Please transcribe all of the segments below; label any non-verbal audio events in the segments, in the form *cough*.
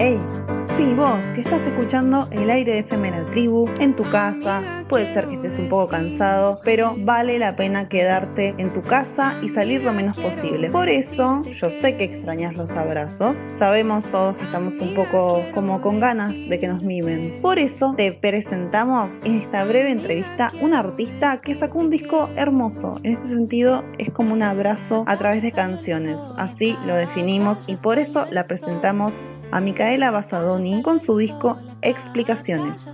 Hey, sí, vos que estás escuchando el aire de FM La Tribu en tu casa, puede ser que estés un poco cansado, pero vale la pena quedarte en tu casa y salir lo menos posible. Por eso, yo sé que extrañas los abrazos, sabemos todos que estamos un poco como con ganas de que nos mimen. Por eso te presentamos en esta breve entrevista una artista que sacó un disco hermoso. En este sentido, es como un abrazo a través de canciones, así lo definimos y por eso la presentamos a Micaela Basadoni con su disco Explicaciones.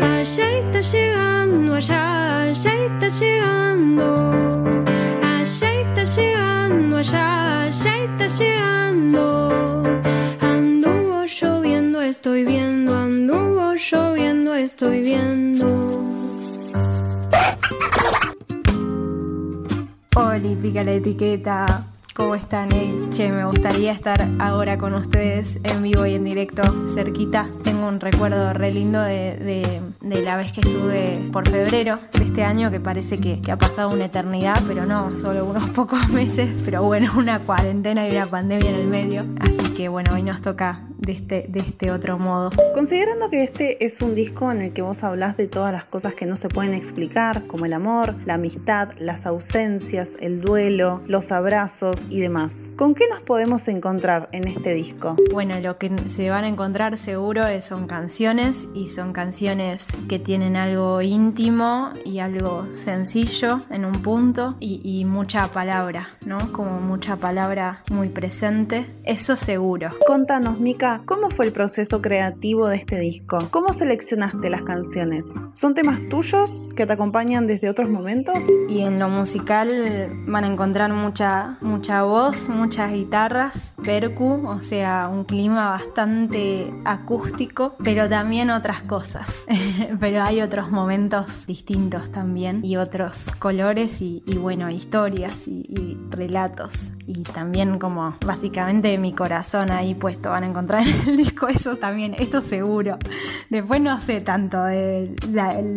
Allá está llegando, allá, allá está llegando. Allá está llegando, allá, allá está llegando. Anduvo lloviendo, estoy viendo, anduvo lloviendo, estoy viendo. Pica la etiqueta. ¿Cómo están? Hey, che, me gustaría estar ahora con ustedes en vivo y en directo, cerquita. Tengo un recuerdo re lindo de, de- la vez que estuve por febrero de este año, que parece que ha pasado una eternidad, pero no, solo unos *laughs* pocos meses. Pero bueno, una cuarentena y una pandemia en el medio. Así que bueno, hoy nos toca de este, de este otro modo. Considerando que este es un disco en el que vos hablás de todas las cosas que no se pueden explicar, como el amor, la amistad, las ausencias, el duelo, los abrazos y demás, ¿con qué nos podemos encontrar en este disco? Bueno, lo que se van a encontrar seguro es- son canciones y son canciones que tienen algo íntimo y algo sencillo en un punto y, y mucha palabra, ¿no? Como mucha palabra muy presente. Eso seguro. Contanos, Mika, ¿cómo fue el proceso creativo de este disco? ¿Cómo seleccionaste las canciones? ¿Son temas tuyos que te acompañan desde otros momentos? Y en lo musical van a encontrar mucha, mucha voz, muchas guitarras, percu, o sea, un clima bastante acústico, pero también otras cosas. *laughs* pero hay otros momentos distintos también y otros colores y, bueno, historias y, y relatos. Y también como básicamente mi corazón ahí puesto van a encontrar en el disco eso también, esto seguro. Después no sé tanto de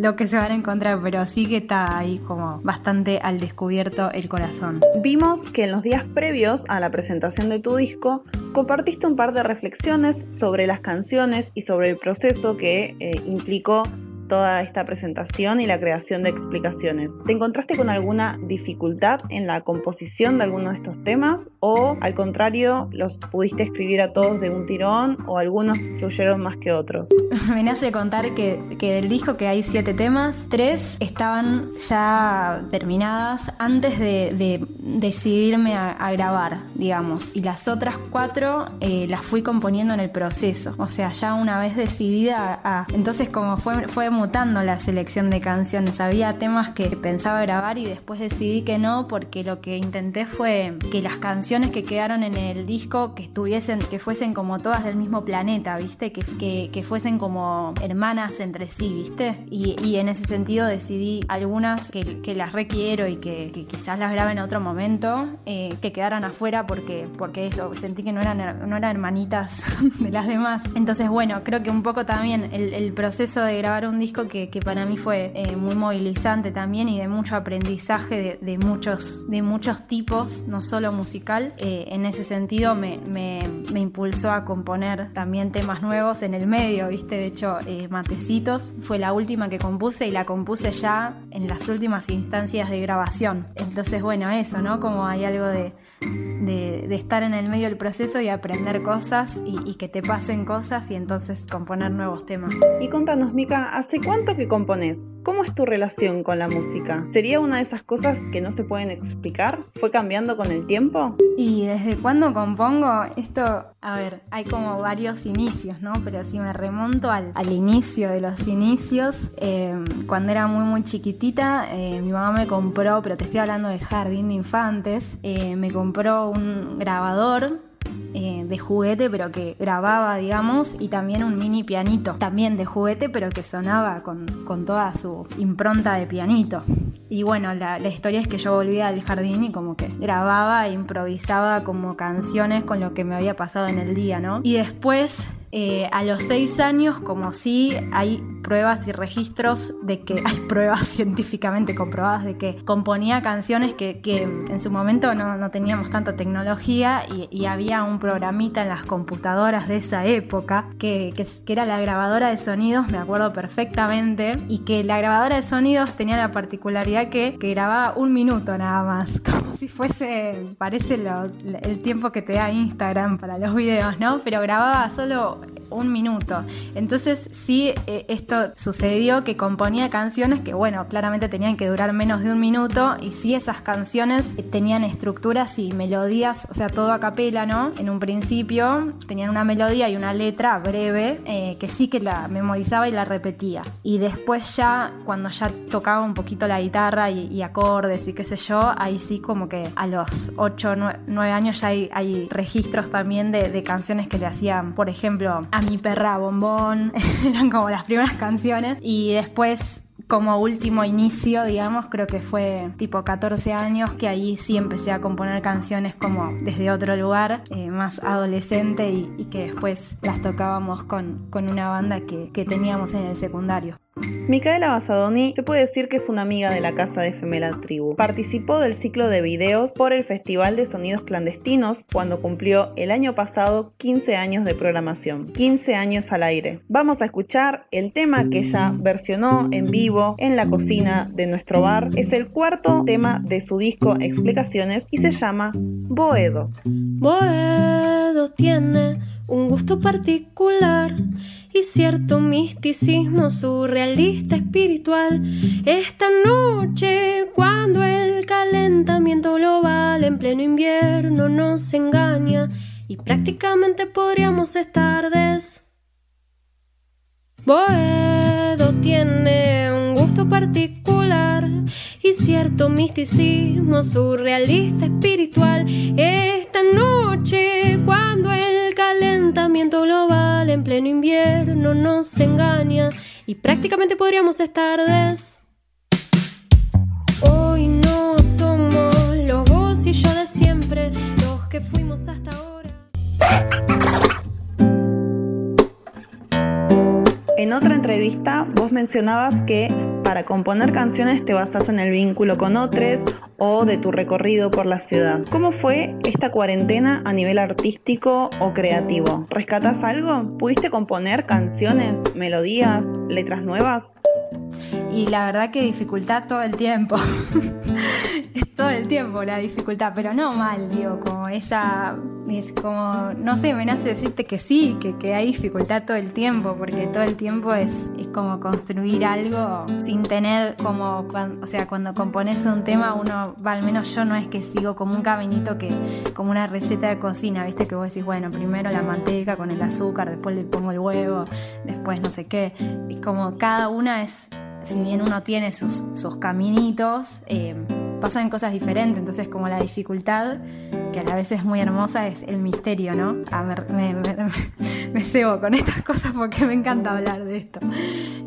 lo que se van a encontrar, pero sí que está ahí como bastante al descubierto el corazón. Vimos que en los días previos a la presentación de tu disco compartiste un par de reflexiones sobre las canciones y sobre el proceso que eh, implicó toda esta presentación y la creación de explicaciones. ¿Te encontraste con alguna dificultad en la composición de alguno de estos temas o al contrario los pudiste escribir a todos de un tirón o algunos fluyeron más que otros? *laughs* Me nace contar que, que del disco que hay siete temas, tres estaban ya terminadas antes de, de decidirme a, grabar, digamos. Y las otras cuatro eh, las fui componiendo en el proceso. O sea, ya una vez decidida a... Entonces como fue, fue mutando la selección de canciones. Había temas que pensaba grabar y después decidí que no porque lo que intenté fue que las canciones que quedaron en el disco que estuviesen, que fuesen como todas del mismo planeta, ¿viste? Que, que, que fuesen como hermanas entre sí, ¿viste? Y, y en ese sentido decidí algunas que, que las requiero y que, quizás las grabe en otro momento, eh, que quedaran afuera porque, porque eso, sentí que no eran, no eran hermanitas *laughs* de las demás. Entonces, bueno, creo que un poco también el, el proceso de grabar un disco que, que para mí fue eh, muy movilizante también y de mucho aprendizaje de, de muchos, de muchos tipos, no solo musical. eh, en ese sentido me, me, me impulsó a componer también temas nuevos en el medio, ¿viste? De hecho, eh, Matecitos fue la última que compuse y la compuse ya en las últimas instancias de grabación. Entonces, bueno, eso, ¿no? Como hay algo de, de, de estar en el medio del proceso y aprender cosas y, y que te pasen cosas y entonces componer nuevos temas. Y contanos, Mika, ¿hace cuánto que compones? ¿Cómo es tu relación con la música? ¿Sería una de esas cosas que no se pueden explicar? ¿Fue cambiando con el tiempo? ¿Y desde cuándo compongo? Esto, a ver, hay como varios inicios, ¿no? Pero si me remonto al, al inicio de los inicios, eh, cuando era muy, muy chiquitita, eh, mi mamá me compró, pero te estoy hablando de jardín de infantes, eh, me compró un grabador eh, de juguete, pero que grababa, digamos, y también un mini pianito, también de juguete, pero que sonaba con, con toda su impronta de pianito. Y bueno, la, la historia es que yo volvía al jardín y como que grababa e improvisaba como canciones con lo que me había pasado en el día, ¿no? Y después eh, a los seis años, como sí, hay pruebas y registros de que *laughs* hay pruebas científicamente comprobadas de que componía canciones que, en su momento no, teníamos tanta tecnología y, había un programita en las computadoras de esa época que, que, era la grabadora de sonidos, me acuerdo perfectamente, y que la grabadora de sonidos tenía la particularidad que, que grababa un minuto nada más, *laughs* como si fuese, parece el tiempo que te da Instagram para los videos, ¿no? Pero grababa solo un minuto. Entonces sí, eh, esto sucedió que componía canciones que, bueno, claramente tenían que durar menos de un minuto y sí esas canciones tenían estructuras y melodías, o sea, todo a capela, ¿no? En un principio tenían una melodía y una letra breve eh, que sí que la memorizaba y la repetía. Y después ya, cuando ya tocaba un poquito la guitarra y, acordes y qué sé yo, ahí sí como que a los 8 o 9 años ya hay, registros también de, de canciones que le hacían, por ejemplo, a mi perra bombón, *laughs* eran como las primeras canciones y después como último inicio, digamos, creo que fue tipo 14 años que ahí sí empecé a componer canciones como desde otro lugar, eh, más adolescente y, que después las tocábamos con, con una banda que, que teníamos en el secundario. Micaela Basadoni se puede decir que es una amiga de la casa de Efemera Tribu. Participó del ciclo de videos por el Festival de Sonidos Clandestinos cuando cumplió el año pasado 15 años de programación. 15 años al aire. Vamos a escuchar el tema que ella versionó en vivo en la cocina de nuestro bar. Es el cuarto tema de su disco Explicaciones y se llama Boedo. Boedo tiene un gusto particular y cierto misticismo surrealista espiritual. Esta noche, cuando el calentamiento global en pleno invierno nos engaña y prácticamente podríamos estar des. Tiene un gusto particular y cierto misticismo surrealista espiritual. Esta noche, cuando el calentamiento global en pleno invierno nos engaña y prácticamente podríamos estar des. Hoy no somos los vos y yo de siempre, los que fuimos hasta ahora. En otra entrevista vos mencionabas que para componer canciones te basas en el vínculo con otros o de tu recorrido por la ciudad. ¿Cómo fue esta cuarentena a nivel artístico o creativo? ¿Rescatas algo? ¿Pudiste componer canciones, melodías, letras nuevas? Y la verdad que dificultad todo el tiempo. *laughs* es todo el tiempo la dificultad, pero no mal, digo, como esa, es como, no sé, me nace decirte que sí, que, que hay dificultad todo el tiempo, porque todo el tiempo es, es como construir algo sin tener como, o sea, cuando compones un tema, uno, al menos yo no es que sigo como un caminito que, como una receta de cocina, viste, que vos decís, bueno, primero la manteca con el azúcar, después le pongo el huevo, después no sé qué, y como cada una es si bien uno tiene sus, sus caminitos, eh, pasan cosas diferentes, entonces como la dificultad, que a la vez es muy hermosa, es el misterio, ¿no? Ah, me, *laughs* me, cebo con estas cosas porque me encanta hablar de esto.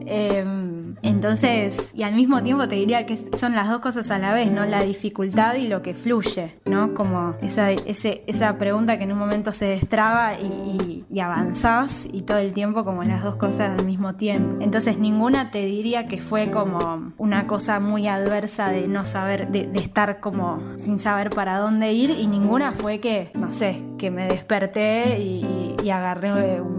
Em, entonces, y al mismo tiempo te diría que son las dos cosas a la vez, ¿no? La dificultad y lo que fluye, ¿no? Como esa, ese, esa pregunta que en un momento se destraba y, y, avanzás y todo el tiempo como las dos cosas al mismo tiempo. Entonces ninguna te diría que fue como una cosa muy adversa de no saber, de, de, estar como sin saber para dónde ir y ninguna fue que, no sé, que me desperté y, y agarré un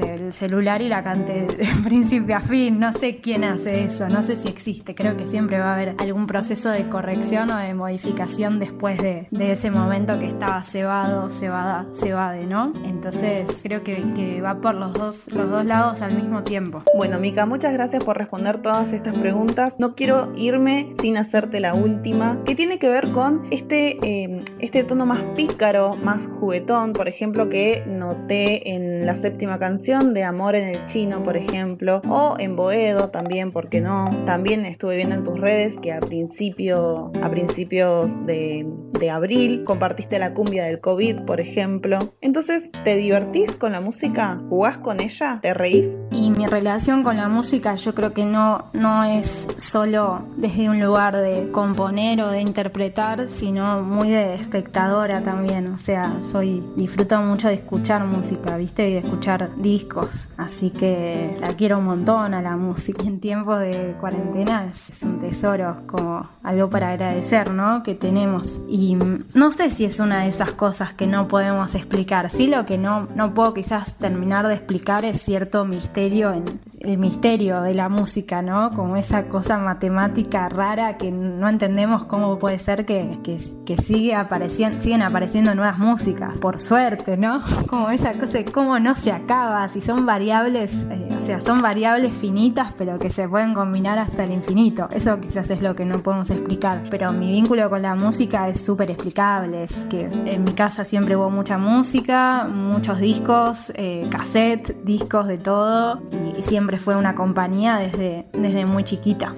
el celular y la cante de *laughs* principio a fin. No sé quién hace eso, no sé si existe. Creo que siempre va a haber algún proceso de corrección o de modificación después de, ese momento que estaba cebado, cebada, cebade, ¿no? Entonces creo que, va por los dos, los dos lados al mismo tiempo. Bueno, Mica, muchas gracias por responder todas estas preguntas. No quiero irme sin hacerte la última, que tiene que ver con este, eh, este tono más pícaro, más juguetón, por ejemplo, que noté en la séptima canción de Amor en el Chino, por ejemplo, o en Boedo también, porque no? También estuve viendo en tus redes que a, principio, a principios de, de abril compartiste la cumbia del COVID, por ejemplo. Entonces, ¿te divertís con la música? ¿Jugás con ella? ¿Te reís? Y mi relación con la música yo creo que no, no es solo desde un lugar de componer o de interpretar, sino muy de espectadora también. O sea, soy disfruto mucho de escuchar música, ¿viste? Y de escuchar discos. Así que la quiero un montón a la música. En tiempos de cuarentena es, un tesoro, como algo para agradecer, ¿no? Que tenemos. Y no sé si es una de esas cosas que no podemos explicar. Sí, lo que no, no puedo quizás terminar de explicar es cierto misterio, el misterio de la música, ¿no? Como esa cosa matemática rara que no entendemos cómo puede ser que, que, sigue apareciendo, siguen apareciendo nuevas músicas, por suerte, ¿no? *laughs* Como esa cosa de cómo no se acaba, si son variables, eh, o sea, son variables finitas, pero que se pueden combinar hasta el infinito. Eso quizás es lo que no podemos explicar, pero mi vínculo con la música es súper explicable, es que en mi casa siempre hubo mucha música, muchos discos, eh, cassette, discos de todo, y, y siempre fue una compañía desde, desde muy chiquita.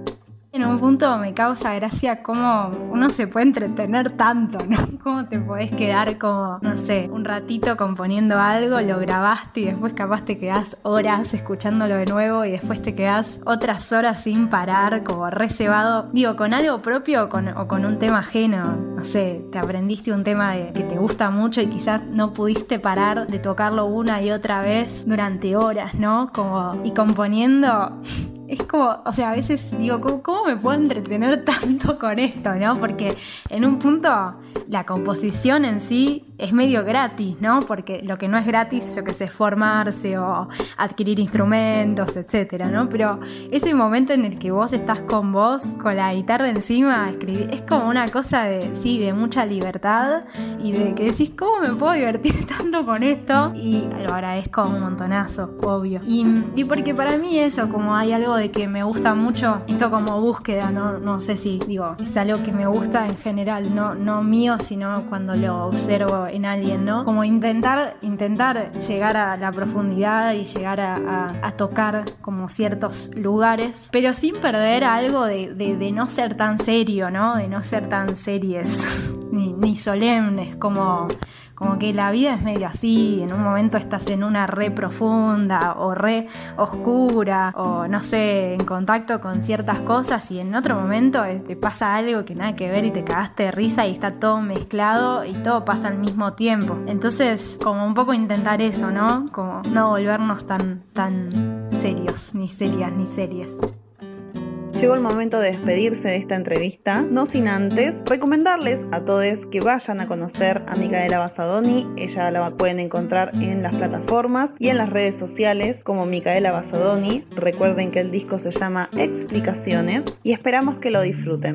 En un punto me causa gracia cómo uno se puede entretener tanto, ¿no? *laughs* Cómo te podés quedar como, no sé, un ratito componiendo algo, lo grabaste y después capaz te quedás horas escuchándolo de nuevo y después te quedás otras horas sin parar, como reservado, digo, con algo propio o con un tema ajeno, no sé, te aprendiste un tema que te gusta mucho y quizás no pudiste parar de tocarlo una y otra vez durante horas, ¿no? Como, y componiendo es como, o sea, a veces digo, ¿cómo, me puedo entretener *laughs* tanto con esto, no? Porque en un punto la composición en sí es medio gratis, ¿no? Porque lo que no es gratis, lo que es formarse o adquirir instrumentos, etcétera, ¿no? Pero ese momento en el que vos estás con vos, con la guitarra encima, escribir, es como una cosa de, sí, de mucha libertad y de que decís, ¿cómo me puedo divertir *laughs* tanto con esto? Y lo agradezco un montonazo, obvio. Y, y porque para mí eso, como hay algo de que me gusta mucho, esto como búsqueda, no, no sé si, digo, es algo que me gusta en general, no, no mío, sino cuando lo observo en alguien, ¿no? Como intentar, intentar llegar a la profundidad y llegar a, tocar como ciertos lugares, pero sin perder algo de, de, no ser tan serio, ¿no? De no ser tan series *laughs* ni, ni solemnes, como como que la vida es medio así, en un momento estás en una re profunda o re oscura o no sé, en contacto con ciertas cosas y en otro momento te pasa algo que nada que ver y te cagaste de risa y está todo mezclado y todo pasa al mismo tiempo. Entonces, como un poco intentar eso, ¿no? Como no volvernos tan, tan serios, ni serias, ni series. Llegó el momento de despedirse de esta entrevista, no sin antes recomendarles a todos que vayan a conocer a Micaela Basadoni. Ella la pueden encontrar en las plataformas y en las redes sociales como Micaela Basadoni. Recuerden que el disco se llama Explicaciones y esperamos que lo disfruten.